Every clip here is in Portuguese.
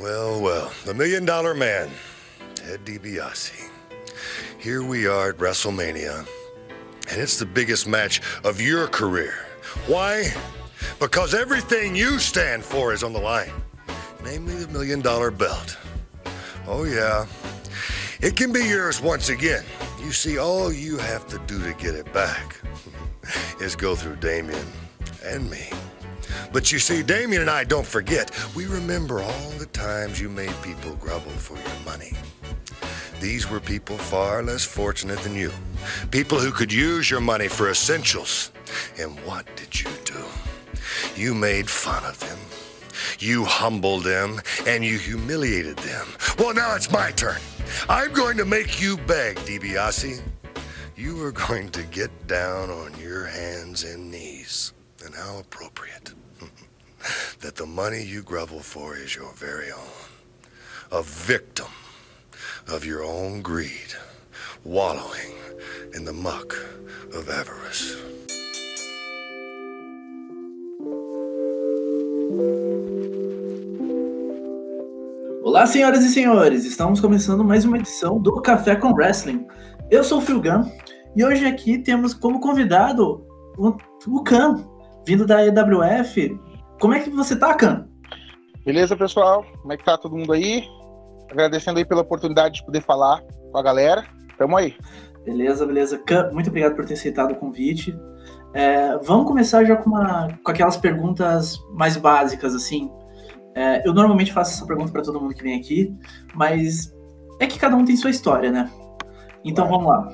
Well, well, the million dollar man, Ted DiBiase. Here we are at WrestleMania, and it's the biggest match of your career. Why? Because everything you stand for is on the line, namely the million dollar belt. Oh, yeah. It can be yours once again. You see, all you have to do to get it back is go through Damien and me. But you see, Damien and I don't forget. We remember all the times you made people grovel for your money. These were people far less fortunate than you. People who could use your money for essentials. And what did you do? You made fun of them. You humbled them and you humiliated them. Well, now it's my turn. I'm going to make you beg, DiBiase. You are going to get down on your hands and knees. And how appropriate that the money you grovel for is your very own. A victim of your own greed, wallowing in the muck of avarice. Olá, senhoras e senhores, estamos começando mais uma edição do Café com Wrestling. Eu sou o Filgan e hoje aqui temos como convidado o, o Khan, vindo da EWF. Como é que você tá, Khan? Beleza, pessoal? Como é que tá todo mundo aí? Agradecendo aí pela oportunidade de poder falar com a galera. Tamo aí. Beleza, beleza. Khan, muito obrigado por ter aceitado o convite. É, vamos começar já com, uma, com aquelas perguntas mais básicas, assim. É, eu normalmente faço essa pergunta para todo mundo que vem aqui, mas é que cada um tem sua história, né? Então vamos lá.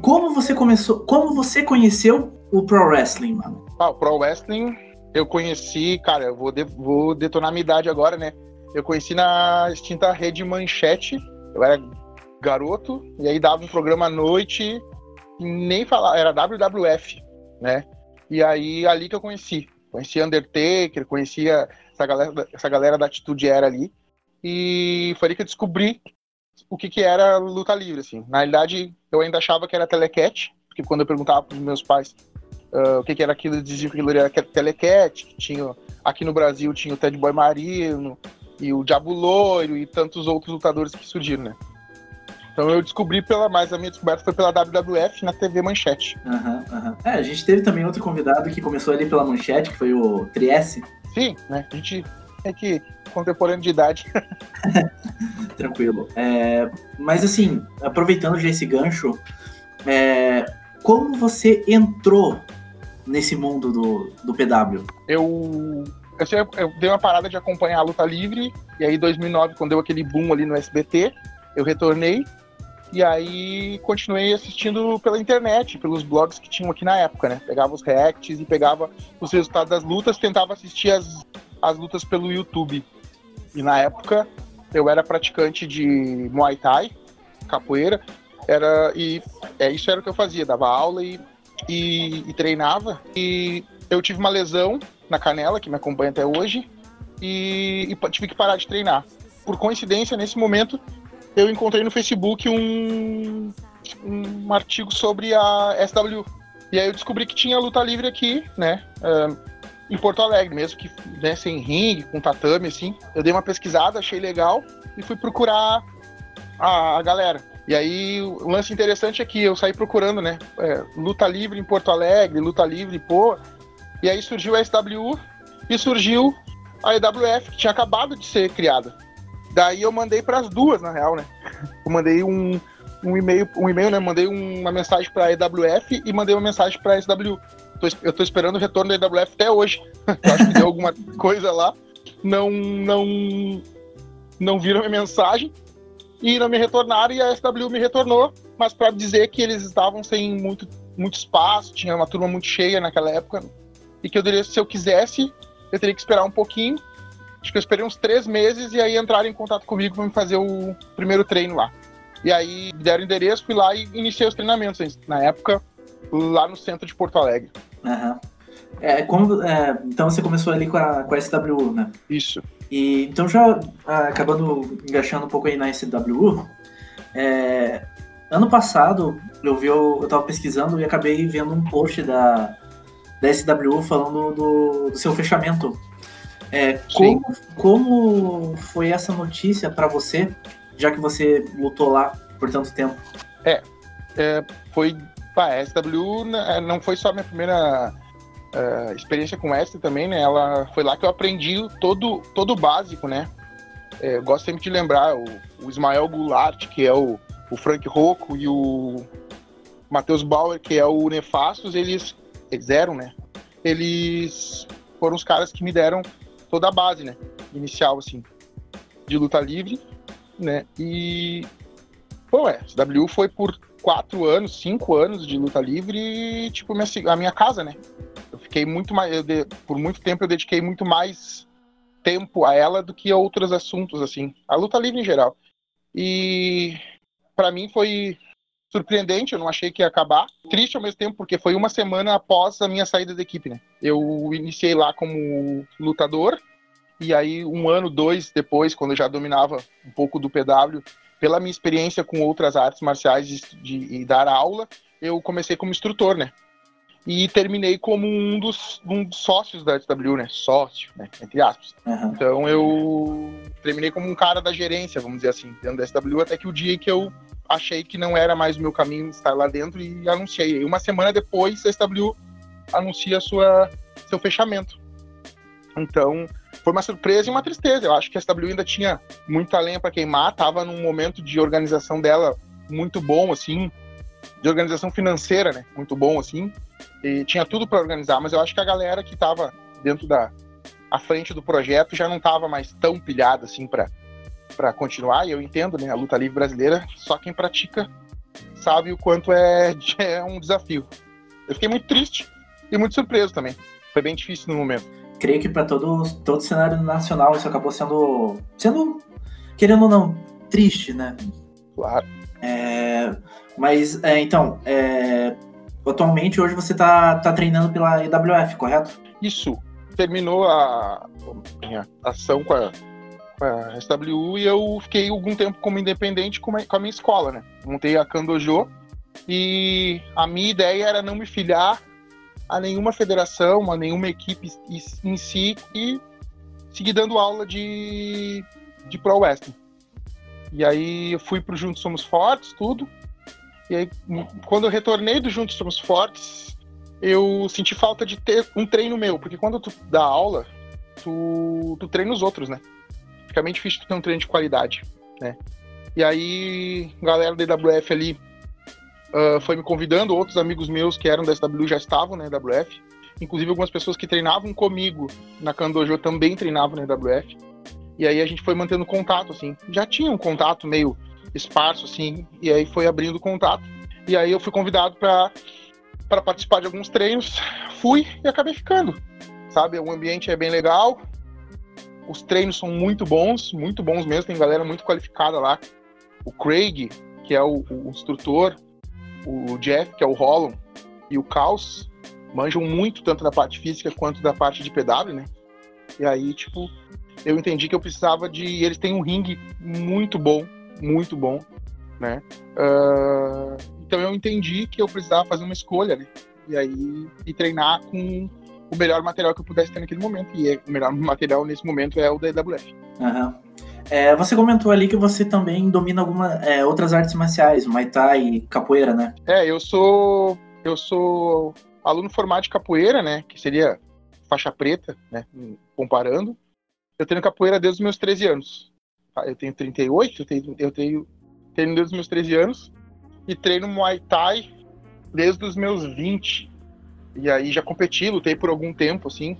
Como você começou? Como você conheceu o pro wrestling, mano? Ah, o pro wrestling eu conheci, cara, eu vou, de, vou detonar minha idade agora, né? Eu conheci na extinta rede Manchete. Eu era garoto e aí dava um programa à noite e nem falar, era WWF, né? E aí ali que eu conheci. Conheci Undertaker, conhecia essa galera, essa galera da Atitude Era ali. E foi ali que eu descobri o que, que era luta livre, assim. Na realidade, eu ainda achava que era telecat, porque quando eu perguntava para os meus pais uh, o que, que era aquilo, que aquilo era telecat, que tinha, aqui no Brasil tinha o Ted Boy Marino, e o Diabo Loiro, e tantos outros lutadores que surgiram, né? Então eu descobri pela, mais a minha descoberta foi pela WWF na TV Manchete. Aham, aham. É, a gente teve também outro convidado que começou ali pela Manchete, que foi o Trieste. Sim, né? A gente é que contemporâneo de idade. Tranquilo. É, mas assim, aproveitando já esse gancho, é, como você entrou nesse mundo do, do PW? Eu, eu, sei- eu dei uma parada de acompanhar a luta livre, e aí em 2009, quando deu aquele boom ali no SBT, eu retornei, e aí continuei assistindo pela internet, pelos blogs que tinham aqui na época, né? Pegava os reacts e pegava os resultados das lutas, tentava assistir as, as lutas pelo YouTube. E na época eu era praticante de Muay Thai, capoeira, era e é, isso era o que eu fazia, dava aula e, e, e treinava. E eu tive uma lesão na canela que me acompanha até hoje e, e tive que parar de treinar. Por coincidência, nesse momento eu encontrei no Facebook um, um artigo sobre a SW. E aí eu descobri que tinha luta livre aqui, né? ah, em Porto Alegre, mesmo que né, sem ringue, com tatame, assim. Eu dei uma pesquisada, achei legal e fui procurar a, a galera. E aí o lance interessante é que eu saí procurando, né? é, luta livre em Porto Alegre, luta livre, pô. E aí surgiu a SW e surgiu a EWF, que tinha acabado de ser criada. Daí eu mandei para as duas, na real, né? Eu mandei um, um e-mail, um e-mail, né? Mandei uma mensagem para a EWF e mandei uma mensagem para a SW. Eu tô esperando o retorno da EWF até hoje. Eu acho que deu alguma coisa lá. Não, não, não viram minha mensagem e não me retornaram e a SW me retornou, mas para dizer que eles estavam sem muito, muito espaço, tinha uma turma muito cheia naquela época e que eu deveria, se eu quisesse, eu teria que esperar um pouquinho. Acho que eu esperei uns três meses e aí entraram em contato comigo para me fazer o primeiro treino lá. E aí deram endereço, fui lá e iniciei os treinamentos. Na época, lá no centro de Porto Alegre. Aham. É, como, é, então você começou ali com a, com a SW, né? Isso. E então já ah, acabando engaixando um pouco aí na SW, é, ano passado eu vi eu, eu tava pesquisando e acabei vendo um post da, da SW falando do, do seu fechamento. É, como, como foi essa notícia para você, já que você lutou lá por tanto tempo? É, é foi. Pá, a SW né, não foi só a minha primeira uh, experiência com essa também, né? Ela foi lá que eu aprendi todo, todo o básico, né? É, gosto sempre de lembrar o, o Ismael Goulart, que é o, o Frank Rocco, e o Matheus Bauer, que é o Nefastos, eles, eles eram, né? Eles foram os caras que me deram toda a base, né? Inicial, assim, de luta livre, né? E, pô, é, SW foi por quatro anos, cinco anos de luta livre tipo, minha, a minha casa, né? Eu fiquei muito mais, de, por muito tempo eu dediquei muito mais tempo a ela do que a outros assuntos, assim, a luta livre em geral. E para mim foi surpreendente, eu não achei que ia acabar. Triste ao mesmo tempo, porque foi uma semana após a minha saída da equipe, né? Eu iniciei lá como lutador, e aí um ano, dois depois, quando eu já dominava um pouco do PW, pela minha experiência com outras artes marciais de, e dar aula, eu comecei como instrutor, né? E terminei como um dos, um dos sócios da SW, né? Sócio, né? Entre aspas. Uhum. Então eu terminei como um cara da gerência, vamos dizer assim, dentro da SW, até que o dia que eu achei que não era mais o meu caminho estar lá dentro e anunciei. E uma semana depois, a SW anuncia sua, seu fechamento. Então, foi uma surpresa e uma tristeza. Eu acho que a SW ainda tinha muita lenha para queimar, estava num momento de organização dela muito bom, assim, de organização financeira, né? Muito bom, assim. E tinha tudo para organizar, mas eu acho que a galera que estava dentro da à frente do projeto já não estava mais tão pilhada assim para para continuar, e eu entendo, né, a luta livre brasileira, só quem pratica sabe o quanto é, é um desafio. Eu fiquei muito triste e muito surpreso também. Foi bem difícil no momento. Creio que para todo, todo cenário nacional isso acabou sendo, sendo, querendo ou não, triste, né? Claro. É, mas, é, então, é, atualmente hoje você está tá treinando pela EWF, correto? Isso. Terminou a minha ação com a a SWU e eu fiquei algum tempo como independente com, a minha escola, né? Montei a Kandojo e a minha ideia era não me filiar a nenhuma federação, a nenhuma equipe em si e seguir dando aula de, de Pro Wrestling. E aí eu fui pro Juntos Somos Fortes, tudo. E aí, quando eu retornei do Juntos Somos Fortes, eu senti falta de ter um treino meu, porque quando tu dá aula, tu, tu treina os outros, né? fica bem difícil ter um treino de qualidade, né? E aí, galera da EWF ali uh, foi me convidando, outros amigos meus que eram da SW já estavam na EWF, inclusive algumas pessoas que treinavam comigo na Kandojo também treinavam na EWF. E aí a gente foi mantendo contato, assim. Já tinha um contato meio esparso, assim, e aí foi abrindo contato. E aí eu fui convidado para para participar de alguns treinos, fui e acabei ficando. Sabe, o ambiente é bem legal, os treinos são muito bons, muito bons mesmo. Tem galera muito qualificada lá. O Craig, que é o, o instrutor, o Jeff, que é o Rollon, e o Caos manjam muito tanto da parte física quanto da parte de PW, né? E aí, tipo, eu entendi que eu precisava de. Eles têm um ringue muito bom, muito bom, né? Uh... Então eu entendi que eu precisava fazer uma escolha, né? E aí, e treinar com o melhor material que eu pudesse ter naquele momento. E é, o melhor material nesse momento é o da EWF. Uhum. É, você comentou ali que você também domina algumas é, outras artes marciais, Muay Thai e capoeira, né? É, eu sou eu sou aluno formado de capoeira, né? Que seria faixa preta, né? Comparando. Eu tenho capoeira desde os meus 13 anos. Eu tenho 38, eu tenho, eu tenho treino desde os meus 13 anos e treino Muay Thai desde os meus 20. E aí já competi, lutei por algum tempo, assim.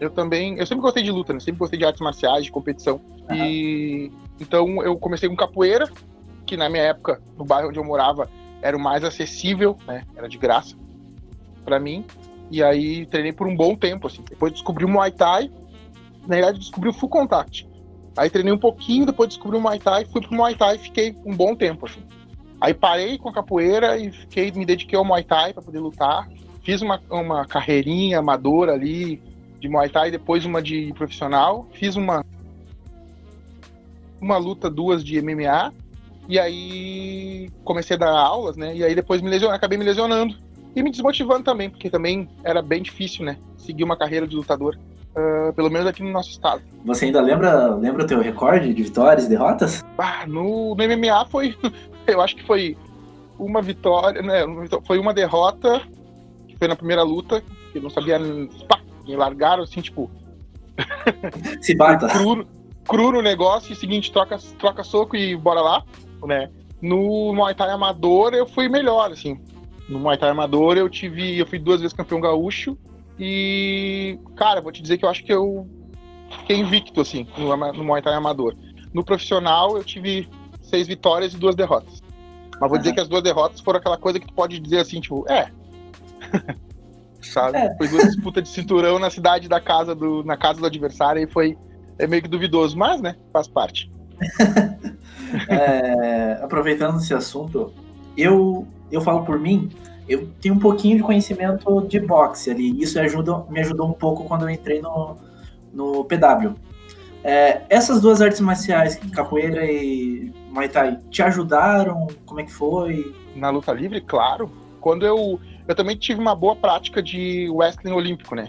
Eu também. Eu sempre gostei de luta, né? Sempre gostei de artes marciais, de competição. Uhum. E então eu comecei com capoeira, que na minha época, no bairro onde eu morava, era o mais acessível, né? Era de graça para mim. E aí treinei por um bom tempo, assim. Depois descobri o Muay Thai. Na verdade, descobri o Full Contact. Aí treinei um pouquinho, depois descobri o Muay Thai, fui pro Muay Thai e fiquei um bom tempo, assim. Aí parei com a capoeira e fiquei, me dediquei ao Muay Thai para poder lutar fiz uma, uma carreirinha amadora ali de Muay Thai, depois uma de profissional, fiz uma uma luta, duas de MMA, e aí comecei a dar aulas, né? E aí depois me lesionei, acabei me lesionando e me desmotivando também, porque também era bem difícil, né? Seguir uma carreira de lutador uh, pelo menos aqui no nosso estado. Você ainda lembra, lembra o teu recorde de vitórias e derrotas? Ah, no, no MMA foi, eu acho que foi uma vitória, né? Foi uma derrota, que foi na primeira luta, que eu não sabia, pá, me largaram assim, tipo. Se bata. cru, cru no negócio, e seguinte, troca, troca soco e bora lá, né? No Muay Thai amador eu fui melhor, assim. No Muay Thai amador eu tive, eu fui duas vezes campeão gaúcho e, cara, vou te dizer que eu acho que eu fiquei invicto, assim, no, no Muay Thai amador. No profissional eu tive seis vitórias e duas derrotas. Mas vou uhum. dizer que as duas derrotas foram aquela coisa que tu pode dizer assim, tipo, é. Sabe? É. Foi duas disputas de cinturão na cidade da casa do. na casa do adversário e foi é meio que duvidoso, mas né, faz parte. é, aproveitando esse assunto, eu, eu falo por mim, eu tenho um pouquinho de conhecimento de boxe ali. Isso ajuda, me ajudou um pouco quando eu entrei no, no PW. É, essas duas artes marciais, capoeira e Muay Thai, te ajudaram? Como é que foi? Na luta livre, claro. Quando eu. Eu também tive uma boa prática de wrestling olímpico, né?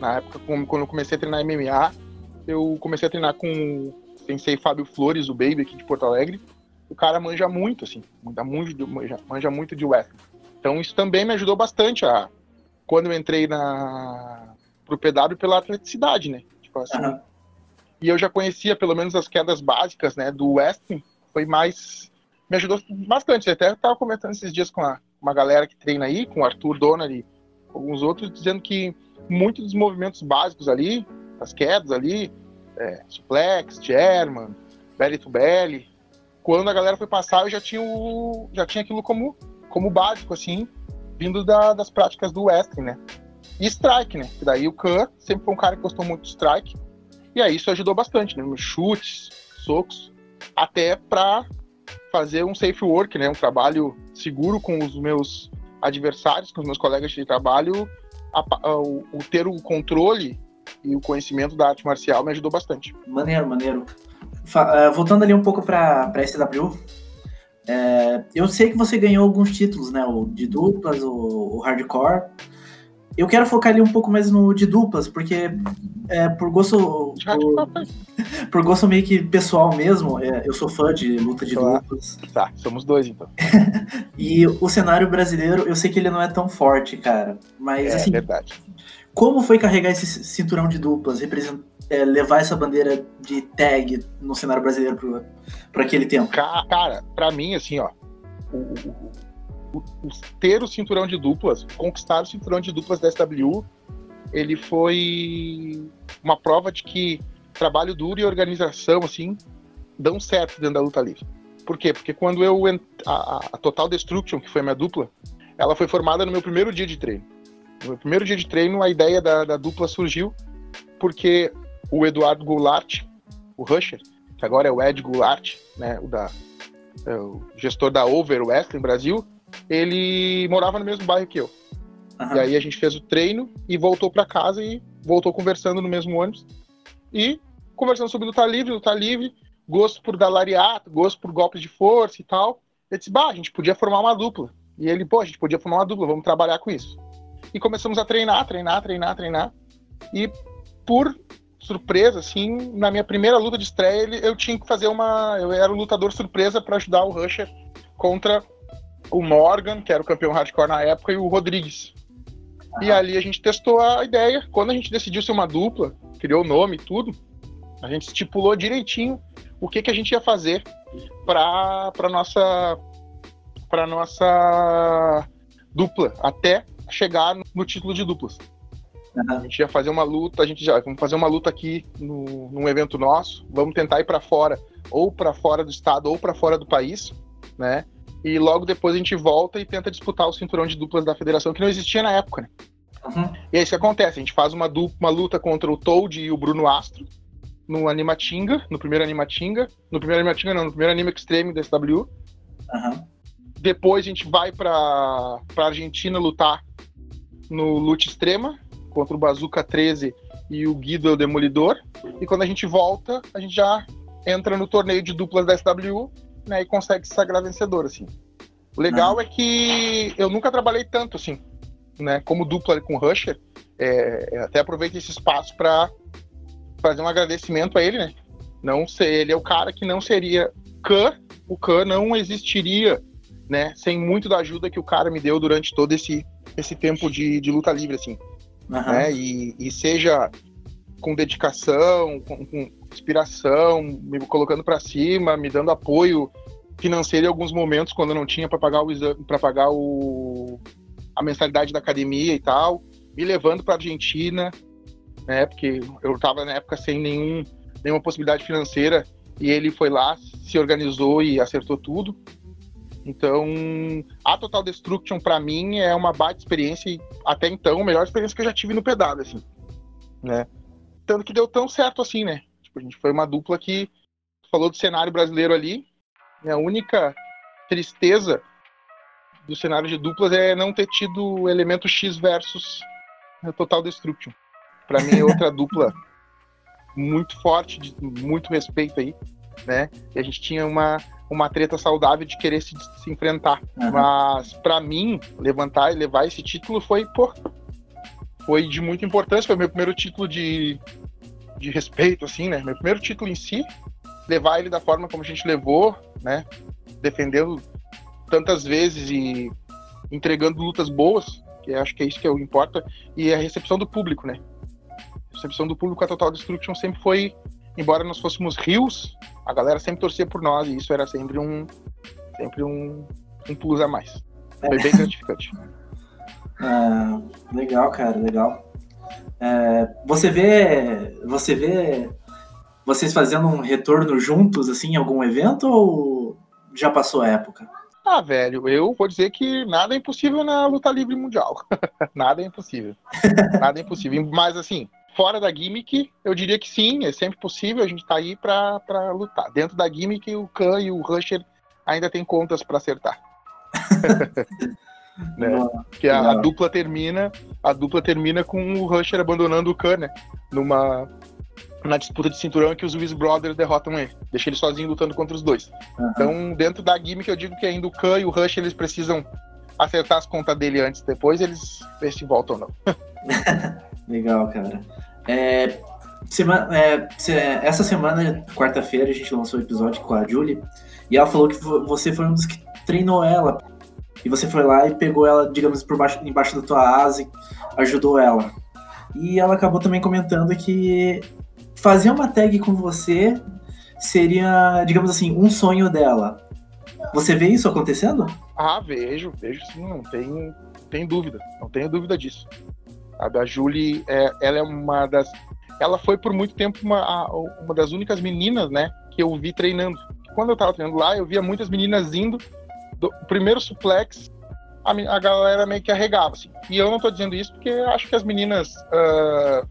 Na época, quando eu comecei a treinar MMA, eu comecei a treinar com o sensei Fábio Flores, o Baby aqui de Porto Alegre. O cara manja muito, assim, manja muito manja muito de wrestling. Então isso também me ajudou bastante a quando eu entrei na pro PW pela atleticidade, né? Tipo assim, uhum. E eu já conhecia pelo menos as quedas básicas, né, do wrestling. Foi mais me ajudou bastante. Eu até estava comentando esses dias com a, uma galera que treina aí, com o Arthur Donner e alguns outros, dizendo que muitos dos movimentos básicos ali, as quedas ali, é, suplex, German, belly to belly, quando a galera foi passar, eu já tinha, o, já tinha aquilo como, como básico, assim, vindo da, das práticas do wrestling, né? E strike, né? Que daí o Khan sempre foi um cara que gostou muito de strike, e aí isso ajudou bastante, né? Chutes, socos, até para fazer um safe work, né? Um trabalho seguro com os meus adversários, com os meus colegas de trabalho, a, a, o, o ter o controle e o conhecimento da arte marcial me ajudou bastante. Maneiro, maneiro. Uh, voltando ali um pouco para a SW, é, eu sei que você ganhou alguns títulos, né? O de duplas, o, o hardcore. Eu quero focar ali um pouco mais no de duplas, porque é, por gosto. Por, por, gosto meio que pessoal mesmo, é, eu sou fã de luta de claro. duplas. Tá, somos dois então. e o cenário brasileiro, eu sei que ele não é tão forte, cara. Mas é, assim. verdade. Como foi carregar esse cinturão de duplas, é, levar essa bandeira de tag no cenário brasileiro para aquele tempo? Cara, para mim, assim, ó, o, o, o, ter o cinturão de duplas, conquistar o cinturão de duplas da SW, ele foi uma prova de que trabalho duro e organização, assim, dão certo dentro da luta livre. Por quê? Porque quando eu. A, a Total Destruction, que foi a minha dupla, ela foi formada no meu primeiro dia de treino. No primeiro dia de treino, a ideia da, da dupla surgiu porque o Eduardo Goulart, o Rusher, que agora é o Ed Goulart, né, o, da, é o gestor da Over Wrestling Brasil, ele morava no mesmo bairro que eu. Uhum. E aí a gente fez o treino e voltou para casa e voltou conversando no mesmo ônibus. E conversando sobre luta livre, luta livre, gosto por dar lariato, gosto por golpes de força e tal. Eu disse, bah, a gente podia formar uma dupla. E ele, pô, a gente podia formar uma dupla, vamos trabalhar com isso e começamos a treinar, treinar, treinar, treinar. E por surpresa, assim, na minha primeira luta de estreia, eu tinha que fazer uma. Eu era o lutador surpresa para ajudar o Rusher contra o Morgan, que era o campeão hardcore na época, e o Rodrigues. E ali a gente testou a ideia. Quando a gente decidiu ser uma dupla, criou o nome e tudo, a gente estipulou direitinho o que, que a gente ia fazer para nossa para nossa dupla até chegar no título de duplas. Uhum. A gente ia fazer uma luta, a gente já vamos fazer uma luta aqui no, num evento nosso, vamos tentar ir para fora, ou para fora do estado, ou para fora do país, né? E logo depois a gente volta e tenta disputar o cinturão de duplas da federação, que não existia na época, né? Uhum. E é isso que acontece, a gente faz uma, dupla, uma luta contra o Toad e o Bruno Astro, no Animatinga, no primeiro Animatinga, no primeiro Animatinga não, no primeiro Anime Extreme da SW. Uhum. Depois a gente vai para pra Argentina lutar no Lute Extrema contra o Bazooka 13 e o Guido é o Demolidor. E quando a gente volta, a gente já entra no torneio de duplas da SW né, e consegue se sagrar vencedor, assim. O legal ah. é que eu nunca trabalhei tanto, assim, né, como dupla com Rusher. é, até aproveito esse espaço para fazer um agradecimento a ele, né? Não ser, ele é o cara que não seria Khan, o Khan não existiria, né? Sem muito da ajuda que o cara me deu durante todo esse, esse tempo de, de luta livre, assim. Uhum. Né? E, e seja com dedicação, com, com inspiração, me colocando para cima, me dando apoio financeiro em alguns momentos quando não tinha para pagar o para pagar o a mensalidade da academia e tal, me levando para Argentina, né? Porque eu estava na época sem nenhum nenhuma possibilidade financeira e ele foi lá, se organizou e acertou tudo. Então, a Total Destruction para mim é uma baita experiência e até então a melhor experiência que eu já tive no pedal, assim, né? Tanto que deu tão certo assim, né? Tipo, a gente foi uma dupla que falou do cenário brasileiro ali. a única tristeza do cenário de duplas é não ter tido o elemento X versus Total Destruction. Para mim é outra dupla muito forte, de muito respeito aí, né? E a gente tinha uma, uma treta saudável de querer se, se enfrentar. Uhum. Mas para mim, levantar e levar esse título foi, pô, foi de muita importância, foi meu primeiro título de, de respeito, assim, né? Meu primeiro título em si, levar ele da forma como a gente levou, né? Defendendo tantas vezes e entregando lutas boas, que acho que é isso que é o importa, e a recepção do público, né? A recepção do público a Total Destruction sempre foi, embora nós fôssemos rios, a galera sempre torcia por nós e isso era sempre um sempre um, um plus a mais. Foi bem gratificante. É, legal, cara, legal. É, você vê, você vê vocês fazendo um retorno juntos assim em algum evento ou já passou a época? Ah, velho, eu vou dizer que nada é impossível na luta livre mundial. nada é impossível. nada é impossível. Mas assim, fora da gimmick, eu diria que sim, é sempre possível, a gente tá aí pra, pra lutar. Dentro da gimmick, o Khan e o Rusher ainda tem contas para acertar. né? que a, a, dupla termina, a dupla termina com o Rusher abandonando o Khan, né? Numa na disputa de cinturão que os Wiz Brothers derrotam ele, deixa ele sozinho lutando contra os dois. Uhum. Então, dentro da gimmick, eu digo que ainda o Khan e o Rush eles precisam acertar as contas dele antes, depois eles ver se voltam ou não. Legal, cara. É, semana, é, essa semana, quarta-feira, a gente lançou o um episódio com a Julie e ela falou que você foi um dos que treinou ela e você foi lá e pegou ela, digamos, por baixo, embaixo da tua asa e ajudou ela. E ela acabou também comentando que fazer uma tag com você seria, digamos assim, um sonho dela. Você vê isso acontecendo? Ah, vejo, vejo sim, não tem, tem dúvida, não tenho dúvida disso. A da Julie, é, ela é uma das. Ela foi por muito tempo uma, uma das únicas meninas, né, que eu vi treinando. Quando eu tava treinando lá, eu via muitas meninas indo do primeiro suplex, a, a galera meio que arregava, assim. E eu não tô dizendo isso porque acho que as meninas uh,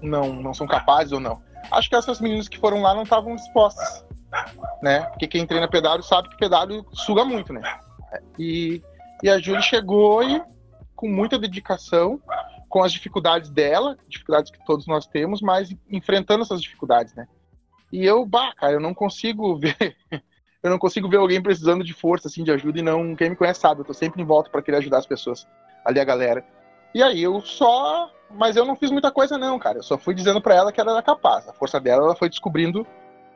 não, não são capazes ou não. Acho que essas meninas que foram lá não estavam dispostas, né? Porque quem treina pedal sabe que pedal suga muito, né? E, e a Julie chegou e com muita dedicação, com as dificuldades dela, dificuldades que todos nós temos, mas enfrentando essas dificuldades, né? E eu, bah, cara, eu não consigo ver eu não consigo ver alguém precisando de força, assim, de ajuda, e não. Quem me conhece sabe, eu tô sempre em volta para querer ajudar as pessoas, ali a galera. E aí eu só. Mas eu não fiz muita coisa, não, cara. Eu só fui dizendo para ela que ela era capaz. A força dela, ela foi descobrindo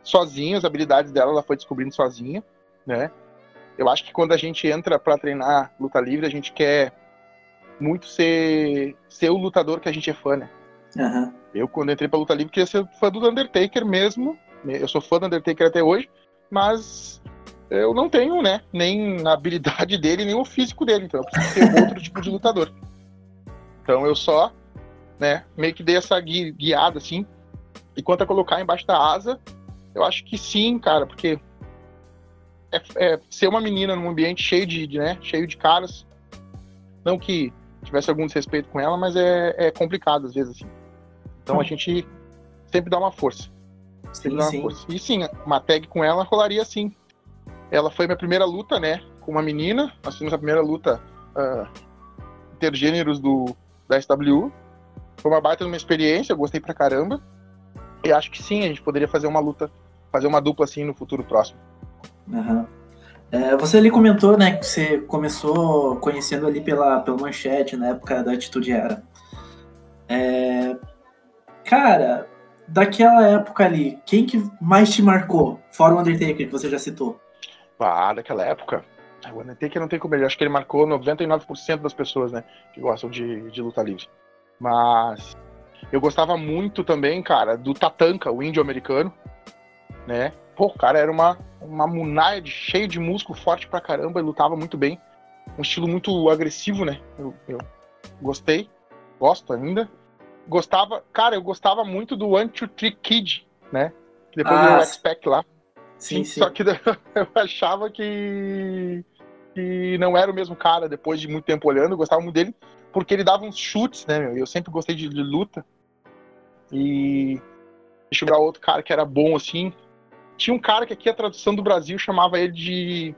sozinha, as habilidades dela, ela foi descobrindo sozinha, né? Eu acho que quando a gente entra para treinar luta livre, a gente quer muito ser, ser o lutador que a gente é fã, né? Uhum. Eu, quando entrei pra luta livre, queria ser fã do Undertaker mesmo. Eu sou fã do Undertaker até hoje mas eu não tenho, né, nem a habilidade dele, nem o físico dele, então eu preciso ser outro tipo de lutador. Então eu só, né, meio que dei essa gui guiada, assim, e quanto a colocar embaixo da asa, eu acho que sim, cara, porque é, é ser uma menina num ambiente cheio de, né, cheio de caras, não que tivesse algum desrespeito com ela, mas é, é complicado às vezes, assim. Então a hum. gente sempre dá uma força. Sim, sim. E sim, uma tag com ela rolaria sim. Ela foi minha primeira luta, né? Com uma menina. Nós fizemos a primeira luta uh, intergêneros do, da SW. Foi uma baita uma experiência, eu gostei pra caramba. E acho que sim, a gente poderia fazer uma luta, fazer uma dupla assim no futuro próximo. Uhum. É, você ali comentou, né, que você começou conhecendo ali pela, pela manchete na época da Atitude Era. É... Cara, daquela época ali, quem que mais te marcou? Fora o Undertaker, que você já citou. Ah, daquela época. O Undertaker não tem como ele. Acho que ele marcou 99% das pessoas, né? Que gostam de, de luta livre. Mas eu gostava muito também, cara, do Tatanka, o índio americano, né? Pô, o cara era uma, uma munaia de, cheio de músculo, forte pra caramba, e lutava muito bem. Um estilo muito agressivo, né? Eu, eu gostei, gosto ainda. Gostava, cara, eu gostava muito do One Two Three Kid, né? Depois ah, do X-Pac lá. Sim, sim. Só que eu achava que, que não era o mesmo cara depois de muito tempo olhando. Eu gostava muito dele porque ele dava uns chutes, né, meu? Eu sempre gostei de, de luta. E deixa eu ver outro cara que era bom assim. Tinha um cara que aqui a tradução do Brasil chamava ele de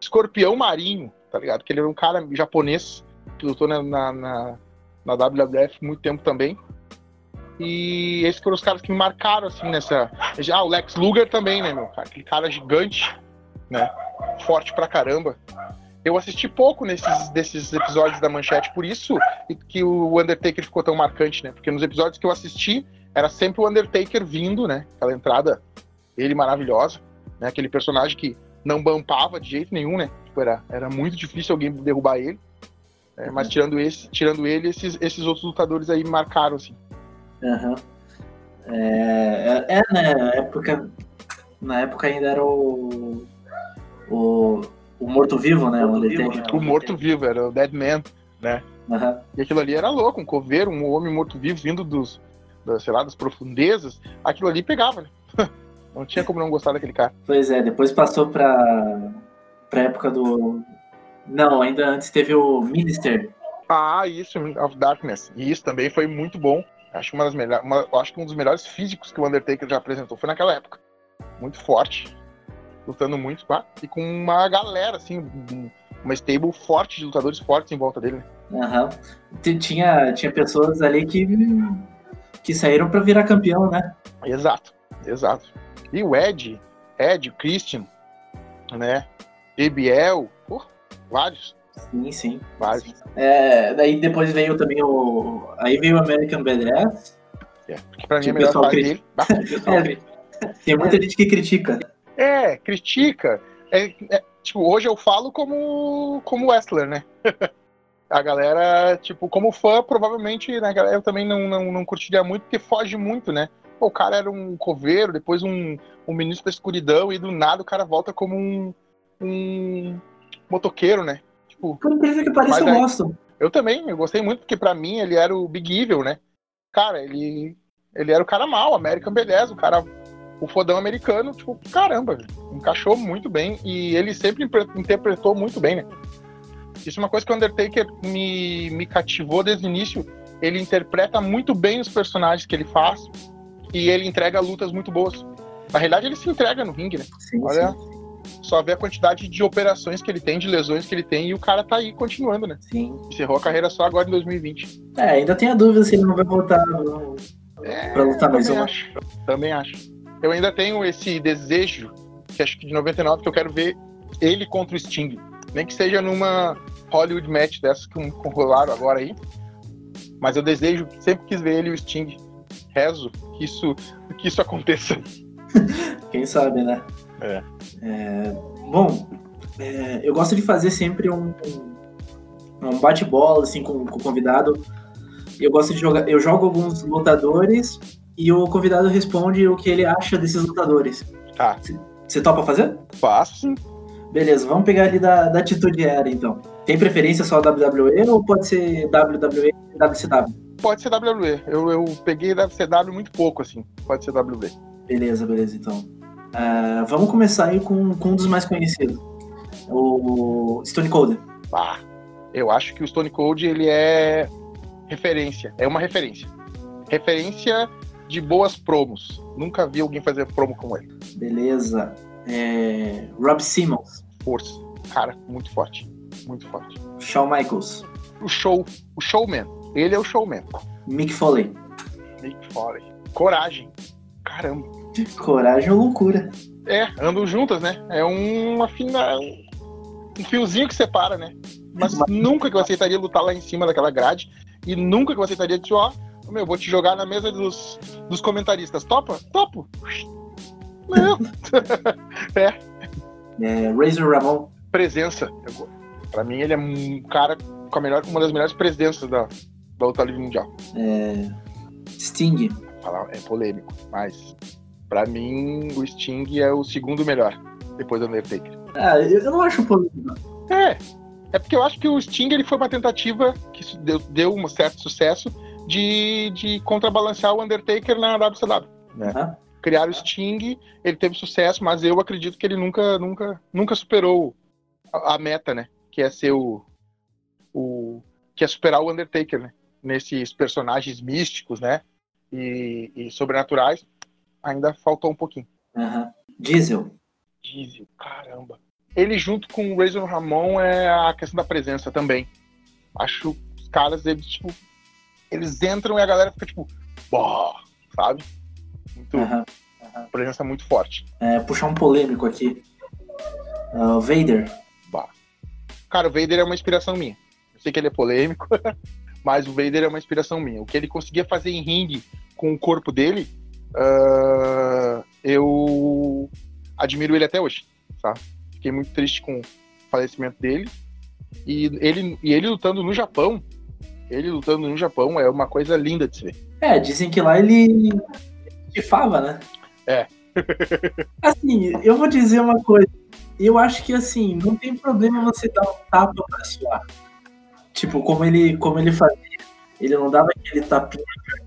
escorpião marinho, tá ligado? Que ele era um cara japonês que lutou na, na, na, WWF muito tempo também. E esses foram os caras que me marcaram, assim, nessa. Ah, o Lex Luger também, né, meu? Aquele cara gigante, né? Forte pra caramba. Eu assisti pouco nesses desses episódios da Manchete, por isso que o Undertaker ficou tão marcante, né? Porque nos episódios que eu assisti, era sempre o Undertaker vindo, né? Aquela entrada, ele maravilhosa, né? Aquele personagem que não bampava de jeito nenhum, né? Tipo, era, era muito difícil alguém derrubar ele. É, mas tirando esse, tirando ele, esses, esses outros lutadores aí marcaram, assim. Uhum. É, é, né? Na época, na época ainda era o. O, o morto-vivo, né? Morto -vivo, né? O morto-vivo, era o Dead Man, né? Uhum. E aquilo ali era louco, um coveiro, um homem morto-vivo vindo dos, das, sei lá, das profundezas. Aquilo ali pegava, né? Não tinha como não gostar daquele cara. Pois é, depois passou pra, pra época do. Não, ainda antes teve o Minister. Ah, isso, of Darkness. E isso também foi muito bom. Acho, uma das melhores, uma, acho que um dos melhores físicos que o Undertaker já apresentou foi naquela época. Muito forte, lutando muito, tá? e com uma galera, assim, uma stable forte de lutadores fortes em volta dele. Né? Uhum. Tinha, tinha pessoas ali que, que saíram para virar campeão, né? Exato, exato. E o Ed, Ed, o Christian, né? BBL, pô, vários. Sim, sim. Vários. É, daí depois veio também o. Aí veio o American Badass. É, que pra mim é melhor dele. é, tem muita gente que critica. É, critica. É, é, tipo, hoje eu falo como, como wrestler, né? a galera, tipo, como fã, provavelmente, né, eu também não, não, não curtiria muito, porque foge muito, né? O cara era um coveiro, depois um, um ministro da escuridão, e do nada o cara volta como um, um motoqueiro, né? Tipo, Por incrível que pareça, eu aí, gosto. Eu também, eu gostei muito, porque para mim ele era o Big Evil, né? Cara, ele, ele era o cara mal, American Beleza, o cara, o fodão americano, tipo, caramba, encaixou muito bem, e ele sempre interpretou muito bem, né? Isso é uma coisa que o Undertaker me, me cativou desde o início. Ele interpreta muito bem os personagens que ele faz e ele entrega lutas muito boas. Na realidade, ele se entrega no ringue, né? Sim, Olha, sim só vê a quantidade de operações que ele tem, de lesões que ele tem, e o cara tá aí continuando, né? Sim. Encerrou a carreira só agora em 2020. É, ainda tem a dúvida se ele não vai voltar no... é, pra lutar mais. Também acho. Também acho. Eu ainda tenho esse desejo, que acho que de 99, que eu quero ver ele contra o Sting. Nem que seja numa Hollywood match dessas que rolaram agora aí. Mas eu desejo, sempre quis ver ele e o Sting. Rezo que isso, que isso aconteça. Quem sabe, né? É. é bom, é, eu gosto de fazer sempre um, um bate-bola assim, com, com o convidado. Eu gosto de jogar. Eu jogo alguns lutadores e o convidado responde o que ele acha desses lutadores. Tá. Você topa fazer? Faço sim. Beleza, vamos pegar ali da, da atitude era então. Tem preferência só WWE ou pode ser WWE e WCW? Pode ser WWE. Eu, eu peguei WCW muito pouco, assim. Pode ser WWE. Beleza, beleza, então. Uh, vamos começar aí com, com, um dos mais conhecidos, o Stone Cold. Ah, eu acho que o Stone Cold ele é referência, é uma referência. Referência de boas promos. Nunca vi alguém fazer promo como ele. Beleza. É... Rob Simmons. Força. Cara, muito forte. Muito forte. Shawn Michaels. O show. O showman. Ele é o showman. Mick Foley. Mick Foley. Coragem. Caramba. Coragem ou loucura. É, andam juntas, né? É uma fina. Um fiozinho que separa, né? Mas nunca que eu aceitaria lutar lá em cima daquela grade. E nunca que eu aceitaria dizer, ó, Meu, vou te jogar na mesa dos, dos comentaristas. Topa? Topo. Não. é. é. Razor Ramon. Presença. Pra mim, ele é um cara com a melhor, uma das melhores presenças da, da luta livre mundial. É. Sting. É polêmico, mas pra mim o Sting é o segundo melhor, depois do Undertaker. Ah, eu não acho polêmico. É, é porque eu acho que o Sting ele foi uma tentativa que deu, deu um certo sucesso de, de contrabalancear o Undertaker na WCW. Né? Uhum. Criaram o Sting, ele teve sucesso, mas eu acredito que ele nunca, nunca, nunca superou a, a meta, né? Que é ser o, o. que é superar o Undertaker, né? Nesses personagens místicos, né? E, e sobrenaturais, ainda faltou um pouquinho. Uhum. Diesel. Diesel, caramba. Ele junto com o Razor Ramon é a questão da presença também. Acho os caras, eles, tipo, eles entram e a galera fica tipo, Boh! sabe? Muito, uhum. Uhum. Presença muito forte. É, puxar um polêmico aqui. Uh, Vader. Bah. Cara, o Vader é uma inspiração minha. Eu sei que ele é polêmico, mas o Vader é uma inspiração minha. O que ele conseguia fazer em ringue com o corpo dele, uh, eu admiro ele até hoje, tá? Fiquei muito triste com o falecimento dele. E ele, e ele lutando no Japão, ele lutando no Japão é uma coisa linda de se ver. É, dizem que lá ele tifava, né? É. assim, eu vou dizer uma coisa. Eu acho que assim, não tem problema você dar um tapa pra suar. Tipo, como ele, como ele fazia. Ele não dava aquele tapinha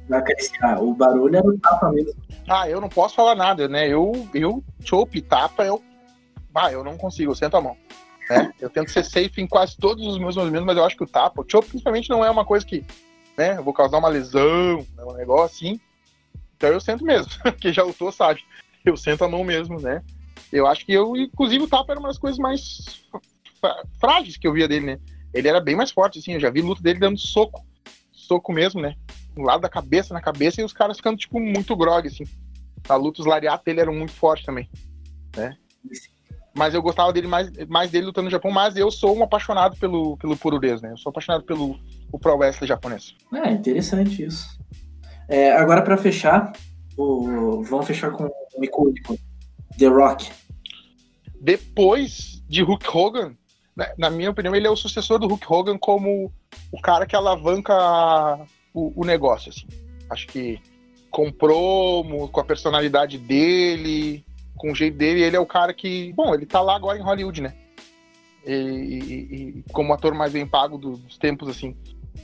pra acariciar. O barulho era o tapa mesmo. Ah, eu não posso falar nada, né? Eu, eu chope, tapa, eu. Ah, eu não consigo, eu sento a mão. Né? Eu tento ser safe em quase todos os meus movimentos, mas eu acho que o tapa, o chope principalmente não é uma coisa que, né, eu vou causar uma lesão, né, um negócio assim. Então eu sento mesmo. Quem já lutou sabe. Eu sento a mão mesmo, né? Eu acho que eu, inclusive, o tapa era uma das coisas mais frágeis que eu via dele, né? Ele era bem mais forte, assim. Eu já vi luta dele dando soco. Soco mesmo, né? Do lado da cabeça, na cabeça, e os caras ficando, tipo, muito grog, assim. A luta, os lariatos dele eram muito fortes também, né? Mas eu gostava dele mais, mais dele lutando no Japão, mas eu sou um apaixonado pelo, pelo pururês, né? Eu sou apaixonado pelo o Pro Wrestling japonês. É, interessante isso. É, agora, para fechar, o... vamos fechar com o icônico The Rock. Depois de Hulk Hogan, na minha opinião, ele é o sucessor do Hulk Hogan como o cara que alavanca o, o negócio. Assim. Acho que comprou com a personalidade dele, com o jeito dele, ele é o cara que. Bom, ele tá lá agora em Hollywood, né? E, e, e como ator mais bem pago dos tempos, assim.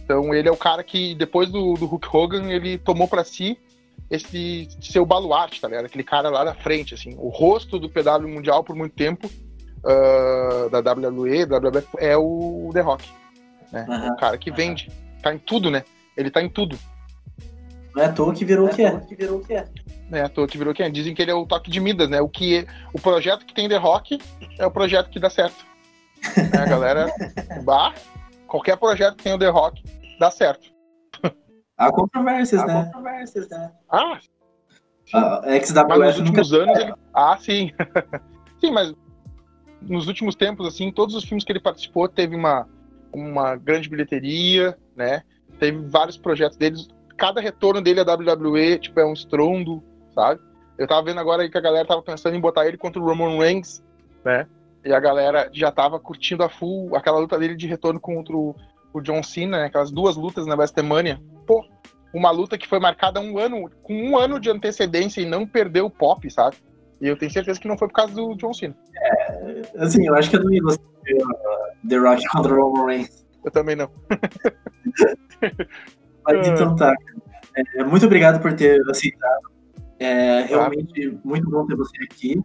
Então ele é o cara que, depois do, do Hulk Hogan, ele tomou para si esse seu baluarte, tá ligado? Aquele cara lá da frente, assim. O rosto do PW Mundial por muito tempo, uh, da WWE, WWF, é o The Rock. Né? Uhum. O cara que vende. Tá em tudo, né? Ele tá em tudo. Não é à toa que virou o que é. Que virou o que é. Não é à toa que virou o que é. Dizem que ele é o toque de Midas, né? O, que é, o projeto que tem The Rock é o projeto que dá certo. é, a galera, bah, qualquer projeto que tem o The Rock dá certo. Há controvérsias, Há né? controvérsias, né? Ah, ah XWF mas nos últimos nunca... anos ele... Ah, sim. sim, mas nos últimos tempos, assim, todos os filmes que ele participou teve uma, uma grande bilheteria, né? Teve vários projetos deles. Cada retorno dele à WWE, tipo, é um estrondo, sabe? Eu tava vendo agora aí que a galera tava pensando em botar ele contra o Roman Reigns, né? E a galera já tava curtindo a full aquela luta dele de retorno contra o, o John Cena, né? Aquelas duas lutas na WrestleMania. Pô, uma luta que foi marcada um ano, com um ano de antecedência e não perdeu o pop, sabe? E eu tenho certeza que não foi por causa do John Cena. É, assim, eu acho que eu não ia gostar de uh, The Rock contra o Roman Reigns. Eu também não. Mas então tá. É, muito obrigado por ter aceitado. É realmente muito bom ter você aqui.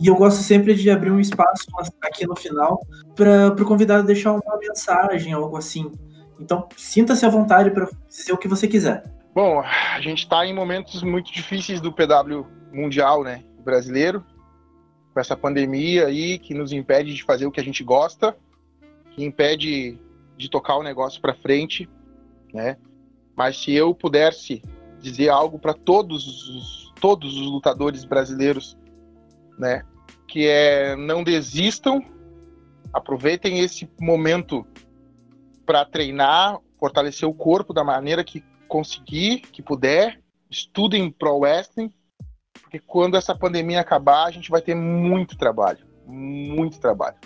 E eu gosto sempre de abrir um espaço aqui no final para o convidado deixar uma mensagem, algo assim. Então, sinta-se à vontade para dizer o que você quiser. Bom, a gente está em momentos muito difíceis do PW mundial, né? Brasileiro, com essa pandemia aí que nos impede de fazer o que a gente gosta, que impede de tocar o negócio para frente, né? Mas se eu pudesse dizer algo para todos os, todos os lutadores brasileiros, né? Que é não desistam, aproveitem esse momento para treinar, fortalecer o corpo da maneira que conseguir, que puder, estudem pro wrestling, porque quando essa pandemia acabar, a gente vai ter muito trabalho, muito trabalho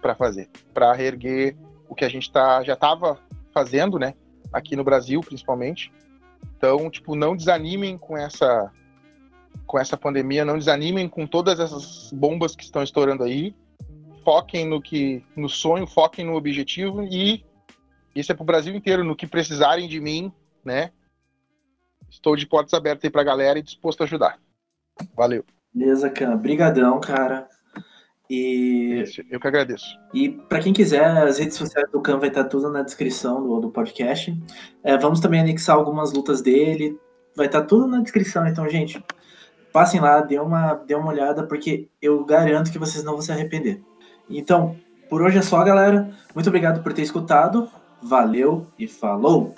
para fazer, para reerguer o que a gente tá, já estava fazendo, né? Aqui no Brasil, principalmente. Então, tipo, não desanimem com essa com essa pandemia, não desanimem com todas essas bombas que estão estourando aí. Foquem no que no sonho, foquem no objetivo e isso é para o Brasil inteiro, no que precisarem de mim, né? Estou de portas abertas aí para a galera e disposto a ajudar. Valeu. Beleza, Cam. Brigadão, cara. E eu que agradeço. E para quem quiser, as redes sociais do Cam vai estar tudo na descrição do, do podcast. É, vamos também anexar algumas lutas dele. Vai estar tudo na descrição. Então, gente, passem lá, dê uma, dê uma olhada, porque eu garanto que vocês não vão se arrepender. Então, por hoje é só, galera. Muito obrigado por ter escutado. Valeu e falou!